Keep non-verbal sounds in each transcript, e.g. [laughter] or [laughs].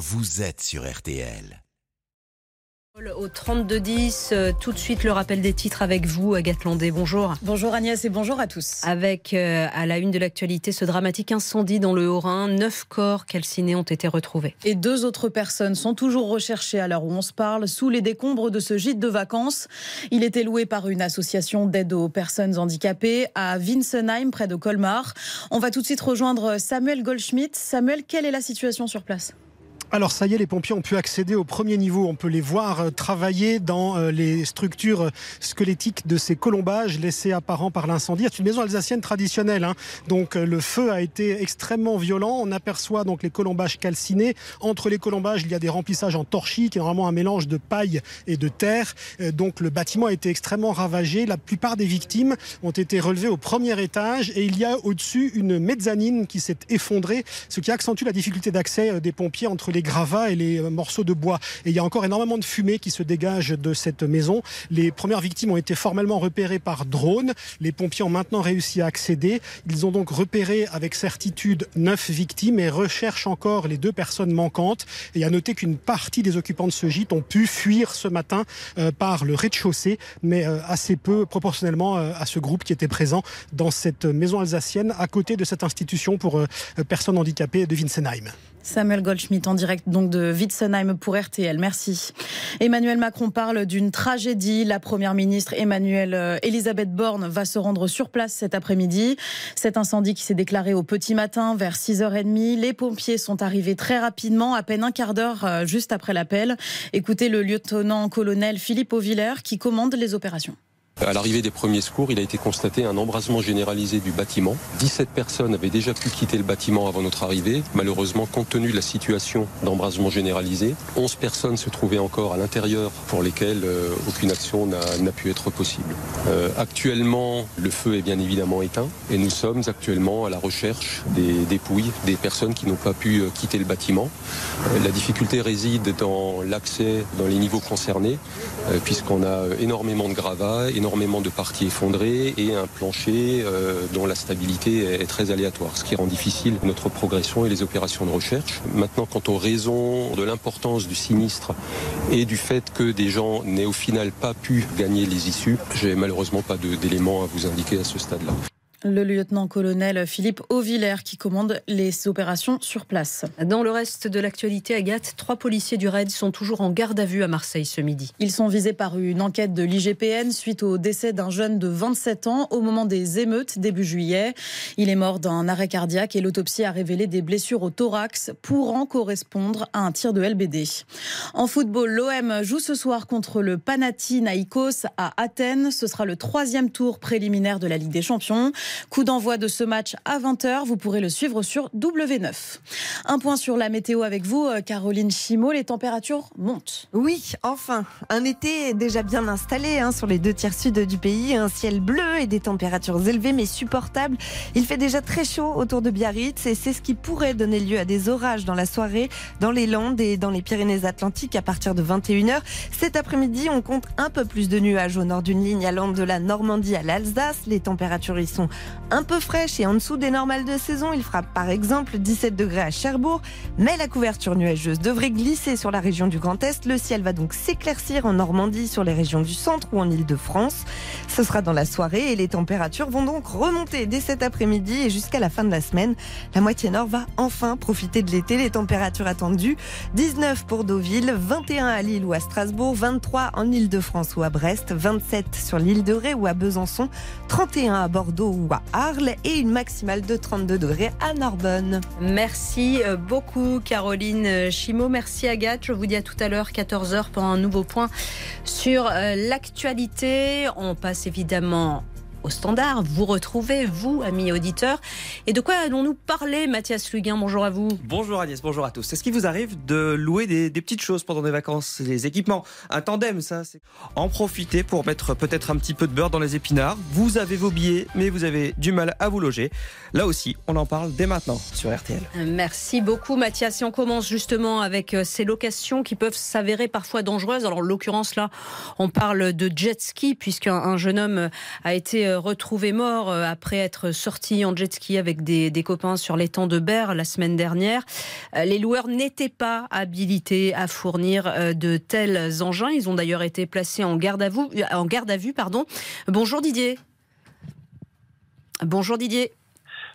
vous êtes sur RTL. Au 32-10, euh, tout de suite le rappel des titres avec vous, Agathe Landé. Bonjour. Bonjour Agnès et bonjour à tous. Avec euh, à la une de l'actualité ce dramatique incendie dans le Haut-Rhin. Neuf corps calcinés ont été retrouvés. Et deux autres personnes sont toujours recherchées à l'heure où on se parle sous les décombres de ce gîte de vacances. Il était loué par une association d'aide aux personnes handicapées à Winsenheim, près de Colmar. On va tout de suite rejoindre Samuel Goldschmidt. Samuel, quelle est la situation sur place? Alors ça y est, les pompiers ont pu accéder au premier niveau. On peut les voir euh, travailler dans euh, les structures euh, squelettiques de ces colombages laissés apparents par l'incendie. C'est une maison alsacienne traditionnelle, hein. donc le feu a été extrêmement violent. On aperçoit donc les colombages calcinés. Entre les colombages, il y a des remplissages en torchis, qui est normalement un mélange de paille et de terre. Donc le bâtiment a été extrêmement ravagé. La plupart des victimes ont été relevées au premier étage et il y a au-dessus une mezzanine qui s'est effondrée, ce qui accentue la difficulté d'accès des pompiers entre les gravats et les morceaux de bois. Et il y a encore énormément de fumée qui se dégage de cette maison. Les premières victimes ont été formellement repérées par drone. Les pompiers ont maintenant réussi à accéder. Ils ont donc repéré avec certitude neuf victimes et recherchent encore les deux personnes manquantes. Et à noter qu'une partie des occupants de ce gîte ont pu fuir ce matin euh, par le rez-de-chaussée, mais euh, assez peu proportionnellement euh, à ce groupe qui était présent dans cette maison alsacienne à côté de cette institution pour personnes handicapées de Winsenheim. Samuel Goldschmidt en direct donc de Witzenheim pour RTL. Merci. Emmanuel Macron parle d'une tragédie. La première ministre Emmanuelle euh, Elisabeth Borne va se rendre sur place cet après-midi. Cet incendie qui s'est déclaré au petit matin vers 6h30. Les pompiers sont arrivés très rapidement, à peine un quart d'heure euh, juste après l'appel. Écoutez le lieutenant-colonel Philippe Auvillers qui commande les opérations. À l'arrivée des premiers secours, il a été constaté un embrasement généralisé du bâtiment. 17 personnes avaient déjà pu quitter le bâtiment avant notre arrivée. Malheureusement, compte tenu de la situation d'embrasement généralisé, 11 personnes se trouvaient encore à l'intérieur pour lesquelles euh, aucune action n'a pu être possible. Euh, actuellement, le feu est bien évidemment éteint et nous sommes actuellement à la recherche des dépouilles des personnes qui n'ont pas pu euh, quitter le bâtiment. la difficulté réside dans l'accès dans les niveaux concernés, puisqu'on a énormément de gravats, énormément de parties effondrées et un plancher euh, dont la stabilité est très aléatoire, ce qui rend difficile notre progression et les opérations de recherche. Maintenant, quant aux raisons de l'importance du sinistre et du fait que des gens n'aient au final pas pu gagner les issues, j'ai malheureusement pas d'éléments à vous indiquer à ce stade-là. Le lieutenant-colonel Philippe Auvillers qui commande les opérations sur place. Dans le reste de l'actualité, Agathe, trois policiers du RAID sont toujours en garde à vue à Marseille ce midi. Ils sont visés par une enquête de l'IGPN suite au décès d'un jeune de 27 ans au moment des émeutes début juillet. Il est mort d'un arrêt cardiaque et l'autopsie a révélé des blessures au thorax pourrant correspondre à un tir de LBD. En football, l'OM joue ce soir contre le Panathinaikos à Athènes. Ce sera le troisième tour préliminaire de la Ligue des Champions. Coup d'envoi de ce match à 20h. Vous pourrez le suivre sur W9. Un point sur la météo avec vous, euh, Caroline Chimot. Les températures montent. Oui, enfin. Un été déjà bien installé hein, sur les deux tiers sud du pays. Un ciel bleu et des températures élevées mais supportables. Il fait déjà très chaud autour de Biarritz et c'est ce qui pourrait donner lieu à des orages dans la soirée dans les Landes et dans les Pyrénées-Atlantiques à partir de 21h. Cet après-midi, on compte un peu plus de nuages au nord d'une ligne allant de la Normandie à l'Alsace. Les températures y sont un peu fraîche et en dessous des normales de saison. Il fera par exemple 17 degrés à Cherbourg, mais la couverture nuageuse devrait glisser sur la région du Grand Est. Le ciel va donc s'éclaircir en Normandie, sur les régions du centre ou en Ile-de-France. Ce sera dans la soirée et les températures vont donc remonter dès cet après-midi et jusqu'à la fin de la semaine. La moitié nord va enfin profiter de l'été. Les températures attendues 19 pour Deauville, 21 à Lille ou à Strasbourg, 23 en Ile-de-France ou à Brest, 27 sur l'île de Ré ou à Besançon, 31 à Bordeaux ou à Arles et une maximale de 32 degrés à Narbonne. Merci euh, beaucoup Caroline Chimo. Merci Agathe. Je vous dis à tout à l'heure 14h pour un nouveau point sur euh, l'actualité. On passe évidemment au standard. Vous retrouvez, vous, amis auditeurs. Et de quoi allons-nous parler, Mathias Luguin Bonjour à vous. Bonjour Agnès, bonjour à tous. Est-ce qu'il vous arrive de louer des, petites choses pendant des vacances Les équipements, un tandem, ça, c'est. En profiter pour mettre peut-être un petit peu de beurre dans les épinards. Vous avez vos billets, mais vous avez du mal à vous loger. Là aussi, on en parle dès maintenant sur RTL. Merci beaucoup, Mathias. Et on commence justement avec euh, ces locations qui peuvent s'avérer parfois dangereuses. Alors, en l'occurrence, là, on parle de jet ski, puisqu'un jeune homme a été été retrouvé mort après être sorti en jet ski avec des, des copains sur l'étang de Berre la semaine dernière. Les loueurs n'étaient pas habilités à fournir de tels engins. Ils ont d'ailleurs été placés en garde à vue. En garde à vue pardon. Bonjour Didier. Bonjour Didier.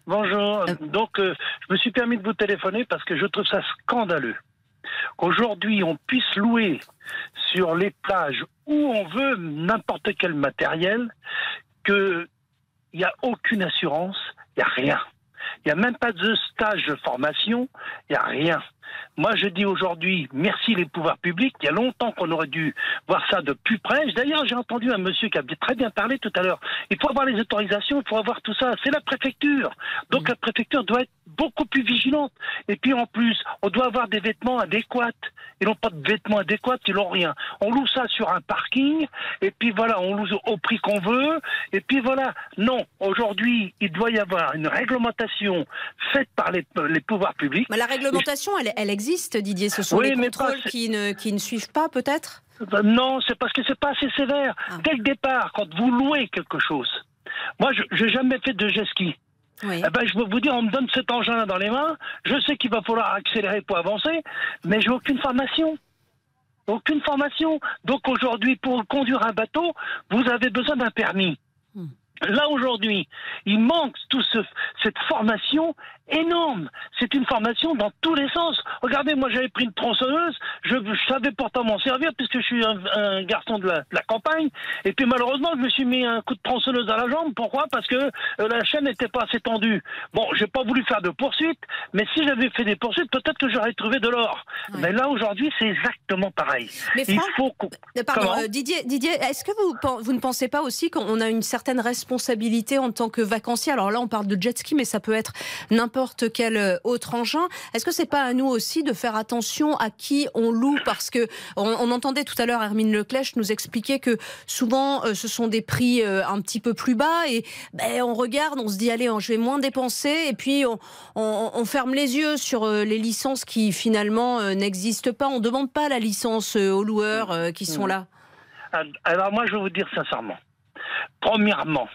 Bonjour. Donc, je me suis permis de vous téléphoner parce que je trouve ça scandaleux qu'aujourd'hui on puisse louer sur les plages où on veut n'importe quel matériel, qu'il n'y a aucune assurance, il n'y a rien. Il n'y a même pas de stage de formation, il n'y a rien. Moi, je dis aujourd'hui, merci les pouvoirs publics. Il y a longtemps qu'on aurait dû voir ça de plus près. D'ailleurs, j'ai entendu un monsieur qui a très bien parlé tout à l'heure. Il faut avoir les autorisations, il faut avoir tout ça. C'est la préfecture. Donc, la préfecture doit être beaucoup plus vigilante. Et puis, en plus, on doit avoir des vêtements adéquats. Ils n'ont pas de vêtements adéquats, ils n'ont rien. On loue ça sur un parking, et puis voilà, on loue au prix qu'on veut, et puis voilà. Non, aujourd'hui, il doit y avoir une réglementation faite par les, pouvoirs publics. Mais la réglementation, elle, elle existe, Didier. Ce sont les contrôles qui, ne, qui ne suivent pas, peut-être? Euh, Non, c'est parce que c'est pas assez sévère. Ah. Dès le départ, quand vous louez quelque chose, moi, je n'ai jamais fait de jet ski. Eh ben, je peux vous dire, on me donne cet engin-là dans les mains, je sais qu'il va falloir accélérer pour avancer, mais j'ai aucune formation. Aucune formation. Donc aujourd'hui, pour conduire un bateau, vous avez besoin d'un permis. Hmm. Là aujourd'hui, il manque toute cette formation énorme. C'est une formation dans tous les sens. Regardez, moi j'avais pris une tronçonneuse, je, savais pourtant m'en servir puisque je suis un, garçon de la, campagne. Et puis malheureusement, je me suis mis un coup de tronçonneuse à la jambe. Pourquoi? Parce que euh, la chaîne n'était pas assez tendue. Bon, j'ai pas voulu faire de poursuite, mais si j'avais fait des poursuites, peut-être que j'aurais trouvé de l'or. Mais là aujourd'hui, c'est exactement pareil. Mais Il faut euh, Pardon, euh, Didier, Didier est-ce que vous, vous ne pensez pas aussi qu'on a une certaine responsabilité en tant que vacancier Alors là, on parle de jet ski, mais ça peut être n'importe quel euh, autre engin. Est-ce que c'est pas à nous aussi de faire attention à qui on loue? Parce que on, entendait tout à l'heure Hermine Leclèche nous expliquer que souvent euh, ce sont des prix euh, un petit peu plus bas et ben, on regarde, on se dit allez, je vais moins dépenser et puis on, ferme les yeux sur les licences qui finalement n'existent pas. On demande pas la licence aux loueurs qui sont là. Alors moi je vais vous dire sincèrement. Premièrement,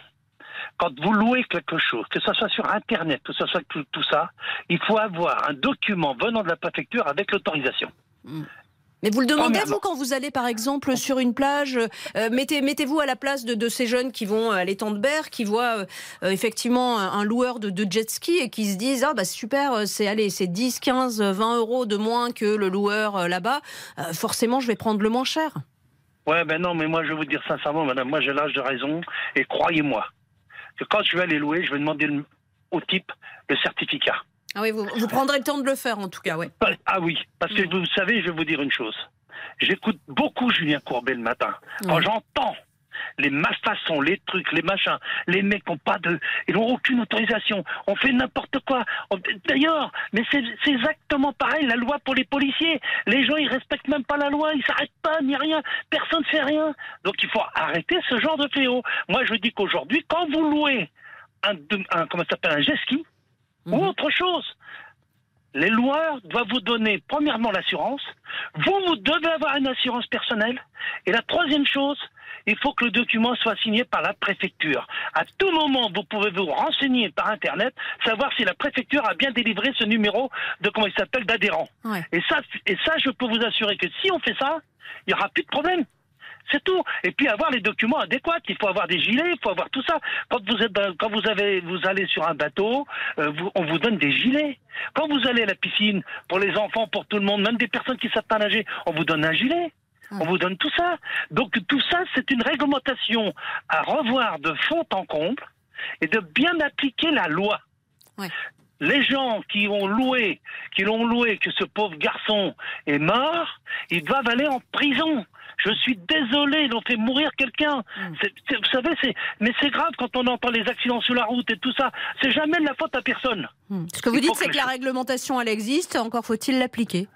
quand vous louez quelque chose, que ce soit sur Internet, que ce soit tout, tout ça, il faut avoir un document venant de la préfecture avec l'autorisation. Hmm. Mais vous le demandez, vous, quand vous allez, par exemple, sur une plage, euh, mettez, mettez-vous à la place de, ces jeunes qui vont à l'étang de Berre, qui voient euh, effectivement un, loueur de, jet ski et qui se disent Ah, bah super, c'est allez, c'est 10, 15, 20 euros de moins que le loueur euh, là-bas. forcément, je vais prendre le moins cher. Ouais, ben non, mais moi, je vais vous dire sincèrement, madame, moi, j'ai l'âge de raison et croyez-moi, quand je vais aller louer, je vais demander au type le certificat. Ah oui, vous, prendrez le temps de le faire en tout cas, oui. Ah oui, parce que vous savez, je vais vous dire une chose. J'écoute beaucoup Julien Courbet le matin. Quand j'entends les malfaçons, les trucs, les machins, les mecs n'ont pas de, ils n'ont aucune autorisation. On fait n'importe quoi. D'ailleurs, mais c'est exactement pareil la loi pour les policiers. Les gens ils respectent même pas la loi, ils s'arrêtent pas ni rien. Personne ne fait rien. Donc il faut arrêter ce genre de fléau. Moi je dis qu'aujourd'hui, quand vous louez un, un comment s'appelle un jet ski ou mhm. autre chose, les loueurs doivent vous donner premièrement l'assurance. Vous, vous devez avoir une assurance personnelle. Et la troisième chose, il faut que le document soit signé par la préfecture. À tout moment, vous pouvez vous renseigner par Internet, savoir si la préfecture a bien délivré ce numéro de, comment il s'appelle, d'adhérent. Et, ça, et ça, je peux vous assurer que si on fait ça, il n'y aura plus de problème. C'est tout. Et puis avoir les documents adéquats. Il faut avoir des gilets, il faut avoir tout ça. Quand vous êtes, quand vous avez, vous allez sur un bateau, euh, on vous donne des gilets. Quand vous allez à la piscine, pour les enfants, pour tout le monde, même des personnes qui savent pas nager, on vous donne un gilet. On vous donne tout ça. Donc tout ça, c'est une réglementation à revoir de fond en comble et de bien appliquer la loi. Les gens qui ont loué, qui l'ont loué, que ce pauvre garçon est mort, ils doivent aller en prison. Je suis désolé, ils ont fait mourir quelqu'un. Mm. Vous savez, c'est, mais c'est grave quand on entend les accidents sur la route et tout ça. C'est jamais de la faute à personne. Mm. Ce que vous dites, c'est que, la réglementation, elle existe. Encore faut-il l'appliquer.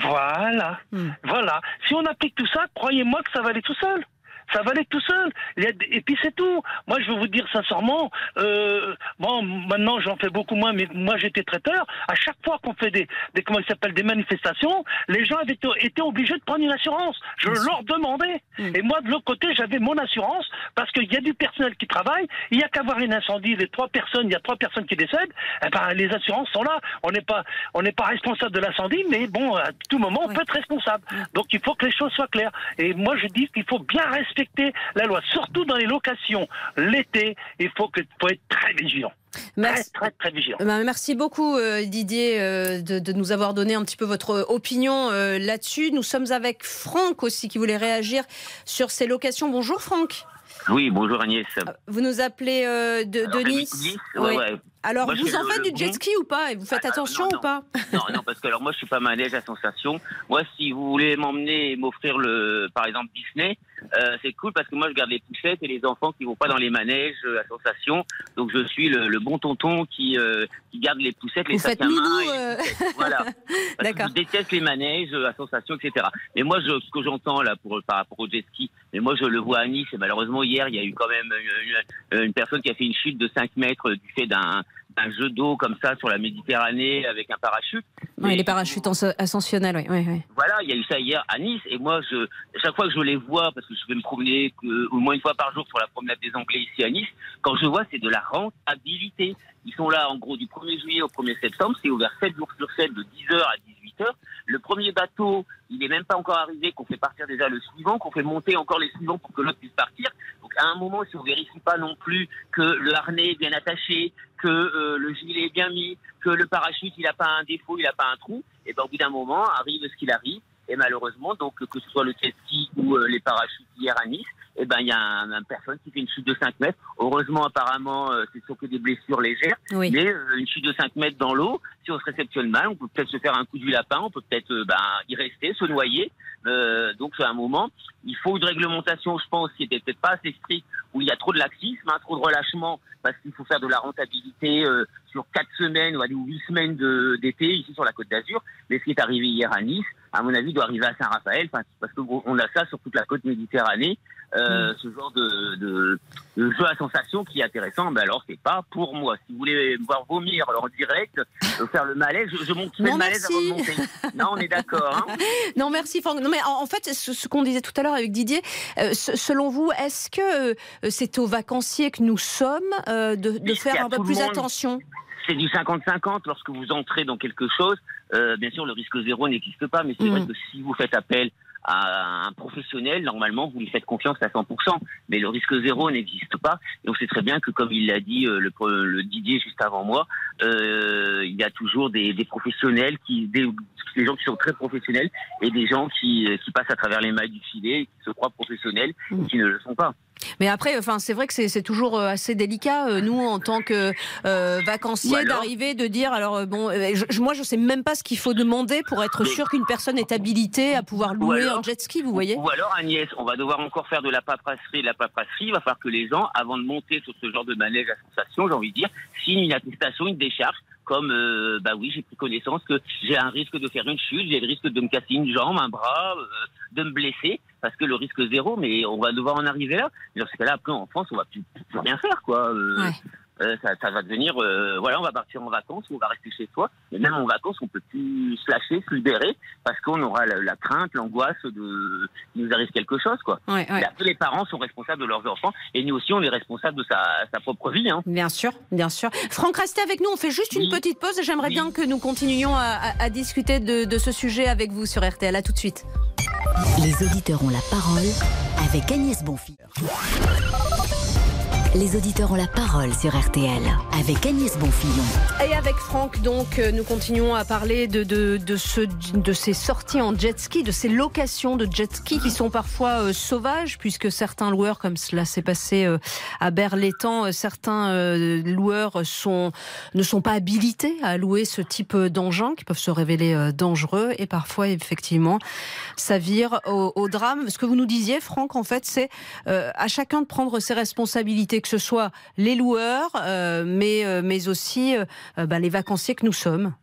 Voilà, mm. voilà. Si on applique tout ça, croyez-moi que ça va aller tout seul. Ça va aller tout seul. Et puis c'est tout. Moi, je veux vous dire sincèrement, euh, bon, maintenant j'en fais beaucoup moins, mais moi j'étais traiteur. À chaque fois qu'on fait des, des comment s'appelle, des manifestations, les gens avaient été obligés de prendre une assurance. Je leur demandais. Mm. Et moi, de l'autre côté, j'avais mon assurance parce qu'il y a du personnel qui travaille. Il y a qu'à voir un incendie, les trois personnes, il y a trois personnes qui décèdent. Eh ben, les assurances sont là. On n'est pas, on n'est pas responsable de l'incendie, mais bon, à tout moment, on peut être responsable. Donc il faut que les choses soient claires. Et moi, je dis qu'il faut bien respecter la loi, surtout dans les locations. L'été, il faut, que, faut être très vigilant. Merci. Très, très, vigilant. Ben, merci beaucoup euh, Didier euh, de, nous avoir donné un petit peu votre opinion euh, là-dessus. Nous sommes avec Franck aussi qui voulait réagir sur ces locations. Bonjour Franck. Oui, bonjour Agnès. Vous nous appelez de, Nice, oui. Alors, vous en faites du jet ski ou pas Et vous faites attention ou pas Non, non, parce que alors moi, je suis pas manège à sensation. Moi, si vous voulez m'emmener et m'offrir le, par exemple, Disney, euh, c'est cool parce que moi, je garde les poussettes et les enfants qui vont pas dans les manèges euh, à sensation. Donc, je suis le, bon tonton qui, euh, qui garde les poussettes, les sacs à main. voilà. [laughs] D'accord. Je déteste les manèges à sensation, etc. Mais moi, je, ce que j'entends là pour, par rapport au jet ski, mais moi, je le vois à Nice. Et malheureusement, hier, il y a eu quand même une, une personne qui a fait une chute de 5 mètres du fait d'un un jeu d'eau comme ça sur la Méditerranée avec un parachute. Oui, les parachutes ascensionnels, oui, oui, Voilà, il y a eu ça hier à Nice, et moi, je, chaque fois que je les vois, parce que je vais me promener au moins une fois par jour sur la promenade des Anglais ici à Nice, quand je vois, c'est de la rentabilité. Ils sont là, en gros, du 1er juillet au 1er septembre, c'est ouvert 7 jours sur 7, de 10h à 18h. Le premier bateau, il n'est même pas encore arrivé, qu'on fait partir déjà le suivant, qu'on fait monter encore les suivants pour que l'autre puisse partir. À un moment, si on vérifie pas non plus que le harnais est bien attaché, que euh, le gilet est bien mis, que le parachute il n'a pas un défaut, il n'a pas un trou, et ben au bout d'un moment arrive ce qu'il arrive. Et malheureusement, donc que ce soit le jet ou euh, les parachutes hier à Nice, et ben il y a un, personne qui fait une chute de 5 mètres. Heureusement, apparemment, euh, c'est sûr que des blessures légères, mais une chute de 5 mètres dans l'eau, si on se réceptionne mal, on peut peut-être se faire un coup du lapin, on peut peut-être ben, y rester, se noyer. donc à un moment, il faut une réglementation, je pense, qui était peut-être pas assez stricte, où il y a trop de laxisme, hein, trop de relâchement parce qu'il faut faire de la rentabilité euh, sur quatre semaines ou huit semaines d'été ici sur la Côte d'Azur. Mais ce qui est arrivé hier à Nice, à mon avis, doit arriver à Saint-Raphaël, parce qu'on a ça sur toute la côte méditerranée. Euh, mm. ce genre de, de, de, jeu à sensation qui est intéressant, mais alors c'est pas pour moi. Si vous voulez me voir vomir en direct, euh, faire le malaise, je, je monte le malaise avant de monter. Non, on est d'accord. Hein [laughs] non, merci Franck. Non, mais en, fait, ce, qu'on disait tout à l'heure avec Didier, euh, selon vous, est-ce que c'est aux vacanciers que nous sommes de, de faire un peu plus attention? C'est du 50-50 lorsque vous entrez dans quelque chose. Euh, bien sûr, le risque zéro n'existe pas, mais c'est vrai mm. que si vous faites appel à un professionnel, normalement, vous lui faites confiance à 100%. Mais le risque zéro n'existe pas. Et on sait très bien que, comme il l'a dit euh, le, le, Didier juste avant moi, euh, il y a toujours des, des professionnels, qui, des, des, gens qui sont très professionnels et des gens qui, qui passent à travers les mailles du filet, qui se croient professionnels et mmh. qui ne le sont pas. Mais après, enfin, c'est vrai que c'est toujours euh, assez délicat, euh, nous, en tant que euh, vacanciers, d'arriver, de dire, alors bon, je, moi, je sais même pas ce qu'il faut demander pour être sûr qu'une personne est habilitée à pouvoir louer un jet ski, vous voyez Ou alors, Agnès, on va devoir encore faire de la paperasserie, de la paperasserie. Il va falloir que les gens, avant de monter sur ce genre de manège à sensation, j'ai envie de dire, signent une attestation, une décharge comme euh, bah oui, j'ai pris connaissance que j'ai un risque de faire une chute, j'ai le risque de me casser une jambe, un bras, euh, de me blesser, parce que le risque zéro, mais on va devoir en arriver là. Dans ce cas-là, après en France, on va plus, rien faire, quoi. Euh, euh, ça, va devenir, euh, voilà, on va partir en vacances, on va rester chez soi. Et même en vacances, on peut plus se lâcher, se libérer, parce qu'on aura la, crainte, l'angoisse de qu'il nous arrive quelque chose, quoi. Ouais, les parents sont responsables de leurs enfants, et nous aussi, on est responsables de sa, propre vie. Hein. Bien sûr, bien sûr. Franck, restez avec nous. On fait juste une petite pause. et J'aimerais bien que nous continuions à, discuter de, de ce sujet avec vous sur RTL. À tout de suite. Les auditeurs ont la parole avec Agnès Bonfils les auditeurs ont la parole sur RTL avec Agnès Bonfillon. Et avec Franck, donc, euh, nous continuons à parler de, de, de, ce, de ces sorties en jet ski, de ces locations de jet ski qui sont parfois euh, sauvages, puisque certains loueurs, comme cela s'est passé euh, à Berlétan, certains loueurs sont, ne sont pas habilités à louer ce type d'engins qui peuvent se révéler dangereux et parfois, effectivement, ça vire au, au drame. Ce que vous nous disiez, Franck, en fait, c'est à chacun de prendre ses responsabilités que ce soit les loueurs, euh, mais, euh, mais aussi euh, bah, les vacanciers que nous sommes.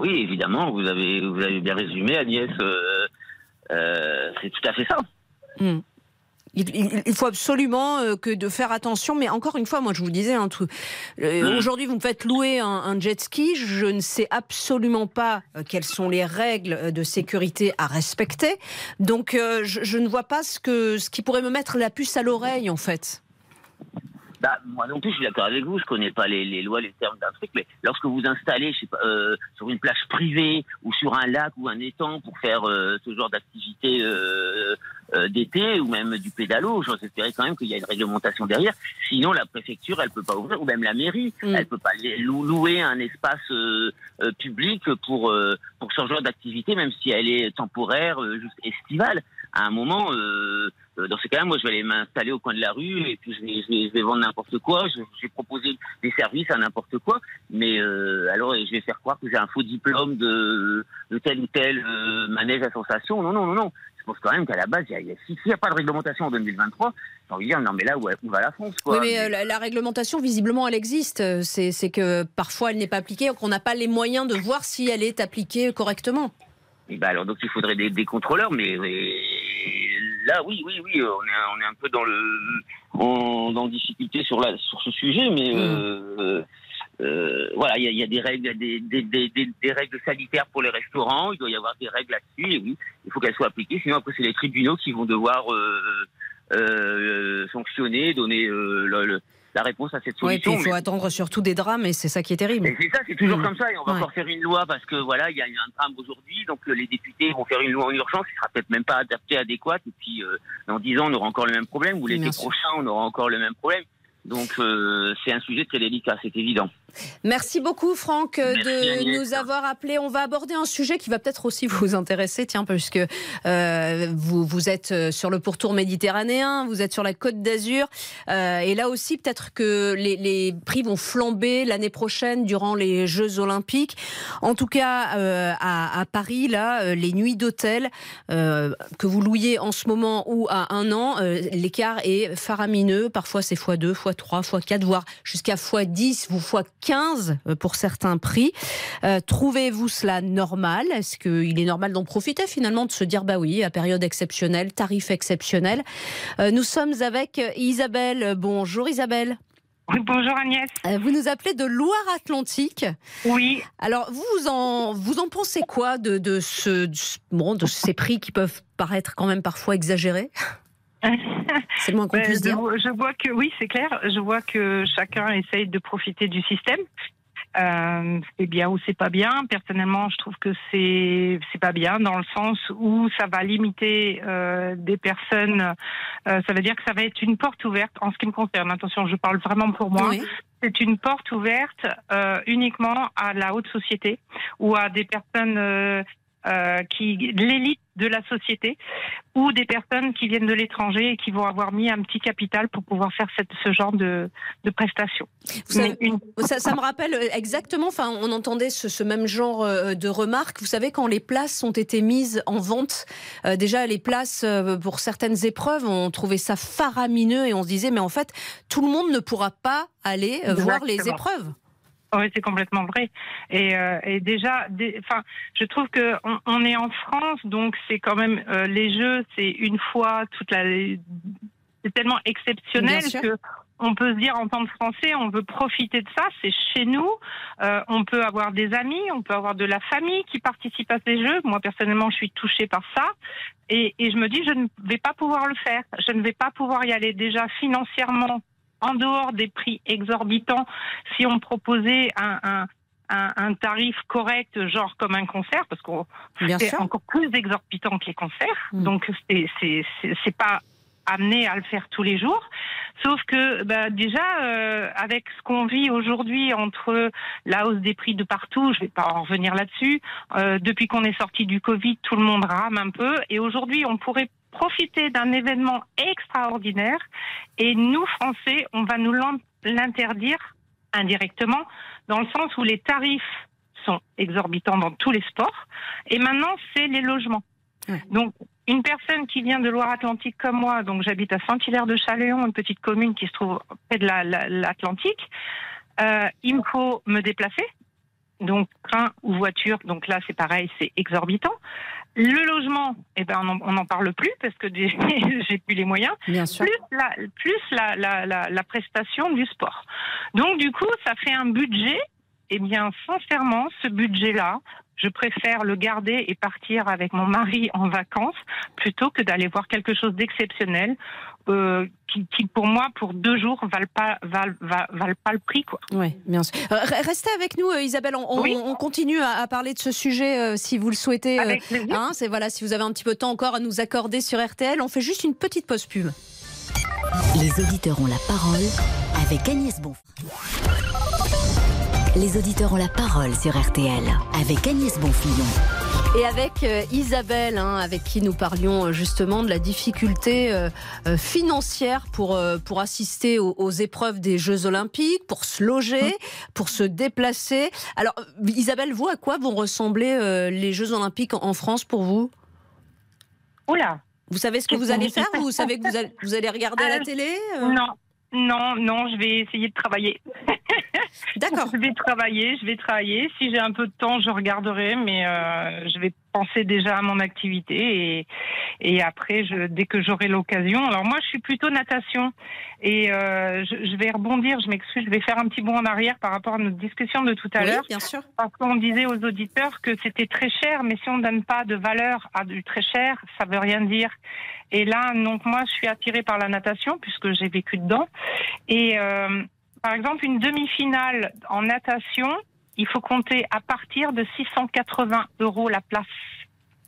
oui, évidemment, vous avez, vous avez bien résumé, Agnès. c'est tout à fait ça. Hmm. Il, faut absolument euh, que de faire attention, mais encore une fois, moi je vous disais, hein, euh, aujourd'hui vous me faites louer un, jet ski, je ne sais absolument pas euh, quelles sont les règles de sécurité à respecter, donc je, ne vois pas ce, que, ce qui pourrait me mettre la puce à l'oreille en fait. Bah, moi non plus, je suis d'accord avec vous. Je connais pas les, lois, les termes d'un truc, mais lorsque vous installez, je sais pas, euh, sur une plage privée ou sur un lac ou un étang pour faire euh, ce genre d'activité euh, d'été ou même du pédalo, j'ose espérer quand même qu'il y a une réglementation derrière. Sinon, la préfecture, elle peut pas ouvrir, ou même la mairie, mm. elle peut pas louer un espace public pour pour ce genre d'activité, même si elle est temporaire, juste estivale. À un moment euh, dans ce cas-là, moi, je vais aller m'installer au coin de la rue et puis je vais, vendre n'importe quoi. Je, vais proposer des services à n'importe quoi. Mais euh, alors, je vais faire croire que j'ai un faux diplôme de, de tel ou tel euh, manège à sensation. Non, non, non, non. Je pense quand même qu'à la base, s'il n'y a, pas de réglementation en 2023, j'ai envie de dire, non, mais là, où, va la France quoi. Oui, mais, la, réglementation, visiblement, elle existe. C'est que parfois, elle n'est pas appliquée, qu'on n'a pas les moyens de voir si elle est appliquée correctement. Et bah alors, donc, il faudrait des, des contrôleurs, mais là, oui, oui, oui, on est, on est un peu dans le, en, dans difficulté sur la, sur ce sujet, mais. Mm. Euh, euh, voilà, il y, a des règles, des, des, des, des, règles sanitaires pour les restaurants. Il doit y avoir des règles là-dessus. Et oui, il faut qu'elles soient appliquées. Sinon, après, c'est les tribunaux qui vont devoir euh, sanctionner, donner le, la réponse à cette solution. Oui, il faut attendre surtout des drames et c'est ça qui est terrible. C'est ça, c'est toujours mm. comme ça et on va encore faire une loi parce que voilà, il y a un drame aujourd'hui, donc euh, les députés vont faire une loi en urgence, qui sera peut-être même pas adaptée, adéquate et puis euh, dans dix ans on aura encore le même problème ou l'été prochain on aura encore le même problème. Donc euh, c'est un sujet très délicat, c'est évident. Merci beaucoup Franck de nous avoir appelé. On va aborder un sujet qui va peut-être aussi vous intéresser, tiens, puisque euh, vous, vous êtes euh, sur le pourtour méditerranéen, vous êtes sur la côte d'Azur, et là aussi peut-être que les, prix vont flamber l'année prochaine durant les Jeux Olympiques. En tout cas, à, à, Paris, là, les nuits d'hôtel que vous louiez en ce moment ou à un an, l'écart est faramineux. Parfois c'est x2, x 3, x 4, voire jusqu'à x10 ou x15 pour certains prix. Euh, trouvez-vous cela normal? Est-ce qu'il est normal d'en profiter finalement, de se dire bah oui, à période exceptionnelle, tarif exceptionnel? Euh, Nous sommes avec Isabelle. Bonjour Isabelle. bonjour Agnès. Euh, vous nous appelez de Loire-Atlantique. Oui. Alors vous en vous en pensez quoi de, de ce bon, de ces prix qui peuvent paraître quand même parfois exagérés? [laughs] C'est le moins qu'on ben, puisse dire. Je vois que oui, c'est clair. Je vois que chacun essaye de profiter du système. Euh, c'est bien ou c'est pas bien. Personnellement, je trouve que c'est c'est pas bien dans le sens où ça va limiter euh, des personnes. Euh, ça veut dire que ça va être une porte ouverte en ce qui me concerne. Attention, je parle vraiment pour moi. C'est une porte ouverte euh, uniquement à la haute société ou à des personnes euh, euh, qui l'élite de la société ou des personnes qui viennent de l'étranger et qui vont avoir mis un petit capital pour pouvoir faire cette, ce genre de, de prestations. ça, ça, me rappelle exactement, enfin, on entendait ce, ce, même genre euh, de remarques. Vous savez, quand les places ont été mises en vente, euh, déjà les places pour certaines épreuves, on trouvait ça faramineux et on se disait, mais en fait, tout le monde ne pourra pas aller voir les épreuves. Oui, c'est complètement vrai. Et, euh, et déjà, enfin, je trouve que on, on, est en France, donc c'est quand même euh, les Jeux, c'est une fois toute la, c'est tellement exceptionnel que on peut se dire en tant que Français, on veut profiter de ça, c'est chez nous. Euh, on peut avoir des amis, on peut avoir de la famille qui participe à ces jeux. Moi personnellement, je suis touchée par ça, et, et je me dis je ne vais pas pouvoir le faire. Je ne vais pas pouvoir y aller déjà financièrement en dehors des prix exorbitants, si on proposait un, un, tarif correct, genre comme un concert, parce qu'on c'est encore plus exorbitant que les concerts, mm. donc c'est c'est pas amené à le faire tous les jours. Sauf que bah, déjà, euh, avec ce qu'on vit aujourd'hui entre la hausse des prix de partout, je vais pas en revenir là-dessus, euh, depuis qu'on est sorti du Covid, tout le monde rame un peu, et aujourd'hui, on pourrait profiter d'un événement extraordinaire et nous, Français, on va nous l'interdire indirectement dans le sens où les tarifs sont exorbitants dans tous les sports et maintenant, c'est les logements. Donc, une personne qui vient de Loire-Atlantique comme moi, donc j'habite à Saint-Hilaire-de-Chaléon, une petite commune qui se trouve près de l'Atlantique, euh, il me faut me déplacer, donc train ou voiture, donc là c'est pareil, c'est exorbitant. Le logement, eh ben, on n'en parle plus parce que [laughs] j'ai plus les moyens. Bien sûr. Plus, la, plus la, la, la, la prestation du sport. Donc, du coup, ça fait un budget. Eh bien, sincèrement, ce budget-là, je préfère le garder et partir avec mon mari en vacances plutôt que d'aller voir quelque chose d'exceptionnel euh, qui, qui, pour moi, pour deux jours, valent pas, valent, valent, pas le prix. Quoi. Oui, bien sûr. Euh, restez avec nous, euh, Isabelle. On, Oui. on continue à, à parler de ce sujet euh, si vous le souhaitez. euh, Avec hein, c'est voilà, si vous avez un petit peu de temps encore à nous accorder sur RTL, on fait juste une petite pause pub. Les auditeurs ont la parole avec Agnès Bonfils. Les auditeurs ont la parole sur RTL avec Agnès Bonfillon. Et avec euh, Isabelle, hein, avec qui nous parlions euh, justement de la difficulté euh, financière pour, euh, pour assister aux, aux épreuves des Jeux Olympiques, pour se loger, pour se déplacer. Alors, Isabelle, vous, à quoi vont ressembler euh, les Jeux Olympiques en, en France pour vous? Oula. Vous savez ce que vous allez faire Vous savez que vous allez, vous allez regarder à la télé Non, non, non, je vais essayer de travailler. D'accord. [laughs] Je vais travailler, je vais travailler. Si j'ai un peu de temps, je regarderai, mais euh, je vais penser déjà à mon activité et, et après, je, dès que j'aurai l'occasion. Alors moi, je suis plutôt natation et euh, je, je vais rebondir. Je m'excuse, je vais faire un petit bond en arrière par rapport à notre discussion de tout à Oui, l'heure. bien sûr. Parce qu'on disait aux auditeurs que c'était très cher, mais si on ne donne pas de valeur à du très cher, ça veut rien dire. Et là, donc moi, je suis attirée par la natation puisque j'ai vécu dedans. Et euh, par exemple, une demi-finale en natation, il faut compter à partir de 680 euros la place.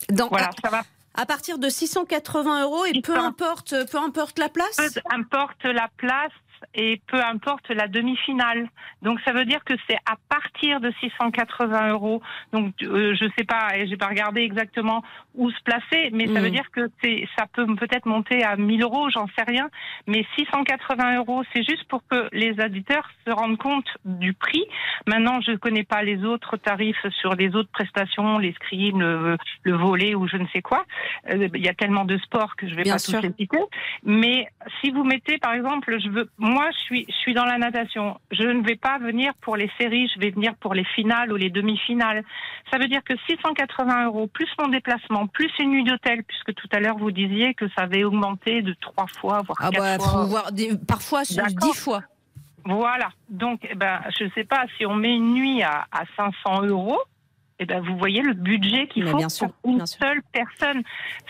Donc, Voilà, ça va. à, à partir de 680 euros et peu importe, peu importe la place? Peu importe la place et peu importe la demi-finale. Donc ça veut dire que c'est à partir de 680 euros. Donc euh, je sais pas, et j'ai pas regardé exactement où se placer, mais ça veut dire que c'est, ça peut peut-être monter à 1000 euros, j'en sais rien. Mais 680 euros, c'est juste pour que les auditeurs se rendent compte du prix. Maintenant, je connais pas les autres tarifs sur les autres prestations, l'escrime, le, le volet ou je ne sais quoi. Euh, Il y a tellement de sports que je vais Bien pas sûr. tous les citer. Mais si vous mettez, par exemple, je veux, moi, je suis, je suis dans la natation. Je ne vais pas venir pour les séries, je vais venir pour les finales ou les demi-finales. Ça veut dire que 680 euros plus mon déplacement, plus une nuit d'hôtel, puisque tout à l'heure vous disiez que ça avait augmenté de trois fois, voire Ah quatre bah, fois. faut voir des- parfois. 10 fois. Voilà. Donc, eh ben, je ne sais pas si on met une nuit à, à 500 euros. Eh ben, vous voyez le budget qu'il faut bien sûr, pour une bien sûr. seule personne.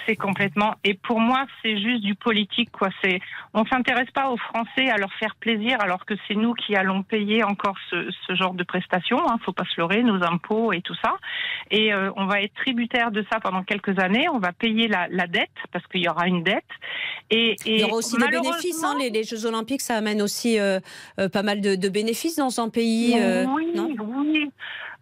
C'est complètement. Et pour moi, c'est juste du politique, quoi. C'est. On s'intéresse pas aux Français à leur faire plaisir, alors que c'est nous qui allons payer encore ce, ce genre de prestations. Hein, faut pas se leurrer, nos impôts et tout ça. Et euh, on va être tributaire de ça pendant quelques années. On va payer la, la dette parce qu'il y aura une dette. Et, et Il y aura aussi des bénéfices. hein, les, les Jeux Olympiques, ça amène aussi euh, euh, pas mal de, de bénéfices dans un pays. oui, non? oui.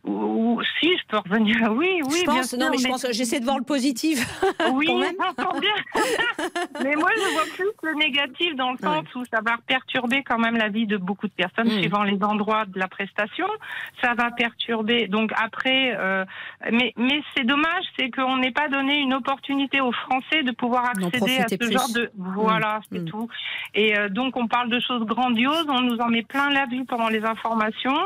Ou, si, je peux revenir. [laughs] Oui, oui, je bien sûr, non, mais je pense, j'essaie de voir le positif. [laughs] Oui, quand même. [laughs] j'entends bien. mais moi, je vois plus le négatif dans le sens où ça va perturber quand même la vie de beaucoup de personnes Mm. suivant les endroits de la prestation. Ça va perturber. Donc après, euh, mais mais c'est dommage, c'est qu'on n'ait pas donné une opportunité aux Français de pouvoir accéder à ce plus. genre de. Voilà, c'est Mm. tout. Et euh, donc on parle de choses grandioses, on nous en met plein la vue pendant les informations,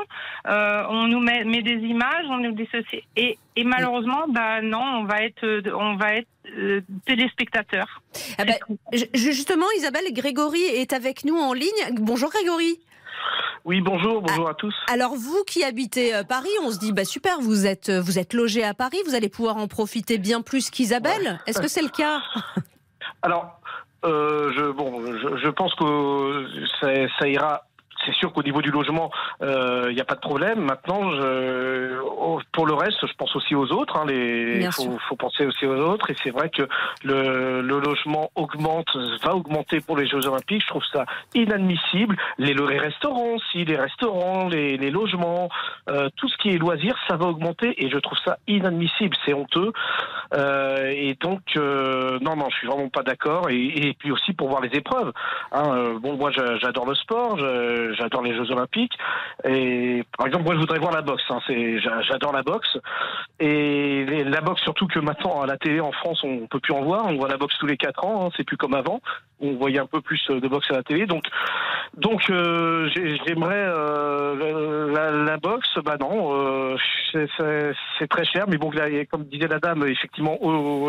euh, on nous met, met des images, on nous dit ceci. Et, et malheureusement, bah non, on va être, euh, on va être euh, téléspectateurs. Ah bah, ju- justement, Isabelle, Grégory est avec nous en ligne. Bonjour Grégory. Oui, bonjour, bonjour à tous. Alors vous qui habitez euh, Paris, on se dit bah super, vous êtes euh, vous êtes logé à Paris, vous allez pouvoir en profiter bien plus qu'Isabelle. Est-ce que c'est le cas? [laughs] Alors, euh, je, bon, je, je pense que ça, ça ira. C'est sûr qu'au niveau du logement, euh, il n'y a pas de problème. Maintenant, je, pour le reste, je pense aussi aux autres. Hein, les, faut, penser aussi aux autres. Et c'est vrai que le, le logement augmente, va augmenter pour les Jeux Olympiques. Je trouve ça inadmissible. Les, les restaurants aussi, les restaurants, les, les logements, euh, tout ce qui est loisirs, ça va augmenter. Et je trouve ça inadmissible. C'est honteux. Euh, et donc, euh, non, non, je suis vraiment pas d'accord. Et, et puis aussi pour voir les épreuves. Hein, euh, bon, moi, j'a- j'adore le sport. Je- j'adore les Jeux Olympiques. Et par exemple, moi, je voudrais voir la boxe. Hein, j'adore la boxe. Et la boxe, surtout que maintenant à la télé en France, on peut plus en voir. On voit la boxe tous les quatre ans. Hein, c'est plus comme avant. On voyait un peu plus de boxe à la télé. Donc, donc, j'aimerais la, boxe. Bah non, c'est, très cher. Mais bon, comme disait la dame, effectivement,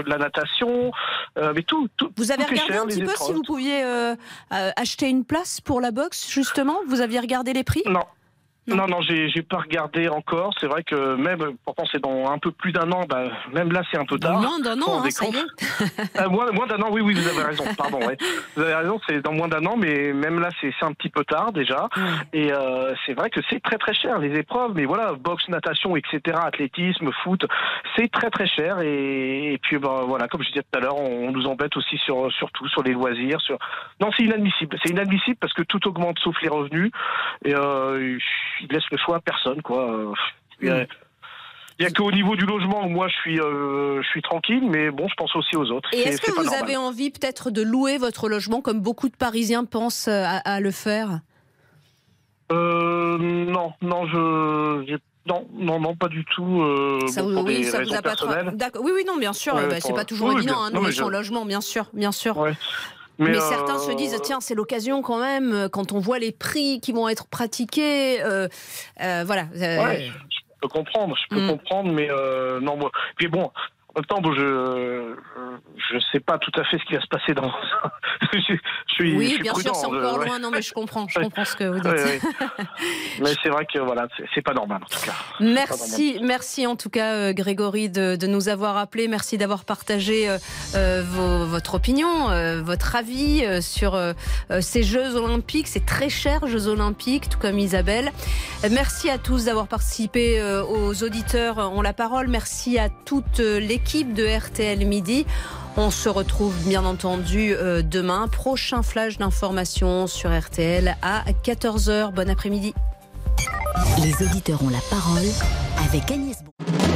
la natation, mais tout, tout. Vous avez regardé un petit peu si vous pouviez acheter une place pour la boxe, justement? Vous aviez regardé les prix? Non. Non, non, j'ai pas regardé encore. C'est vrai que même, pourtant c'est dans un peu plus d'un an, bah, même là c'est un peu tard. moins d'un an, hein, ça y est. [laughs] euh, moins, d'un an, oui, oui, vous avez raison. Pardon, ouais. Vous avez raison, c'est dans moins d'un an, mais même là c'est un petit peu tard déjà. Et euh, c'est vrai que c'est très très cher les épreuves, mais voilà, boxe, natation, etc., athlétisme, foot, c'est très très cher. Et, puis bah, voilà, comme je disais tout à l'heure, on, nous embête aussi sur surtout sur les loisirs. Sur non, c'est inadmissible. C'est inadmissible parce que tout augmente sauf les revenus. Et euh, il laisse le choix à personne, quoi. Il n'y a, qu'au niveau du logement où moi je suis, euh, je suis tranquille, mais bon, je pense aussi aux autres. Et est-ce que vous avez envie peut-être de louer votre logement comme beaucoup de Parisiens pensent euh, à, le faire? Euh, Non, non, je. Non, non, non, pas du tout. ça vous, oui, ça vous a pas trop... Oui, oui, non, bien sûr. Bah, c'est pas toujours évident, hein, louer son logement, bien sûr, bien sûr. Mais, certains se disent, euh, tiens, c'est l'occasion quand même, euh, quand on voit les prix qui vont être pratiqués. Euh, voilà. je peux comprendre, je peux mm. comprendre, mais non, moi. Puis bon, même temps, bon, je je sais pas tout à fait ce qui va se passer dans. [laughs] je, suis, oui, bien sûr, c'est encore loin. Non, mais je comprends, je comprends ce que vous [laughs] dites. mais c'est vrai que voilà, c'est pas normal en tout cas. Merci, merci en tout cas, euh, Grégory, de, de, nous avoir appelé. Merci d'avoir partagé euh, euh vos, votre opinion, euh, votre avis sur ces Jeux Olympiques. C'est très cher, Jeux Olympiques, tout comme Isabelle. Merci à tous d'avoir participé. aux auditeurs ont la parole. Merci à toute l'équipe l'équipe de RTL Midi. On se retrouve bien entendu euh, demain. Prochain flash d'information sur RTL à 14h. Bon après-midi. Les auditeurs ont la parole avec Agnès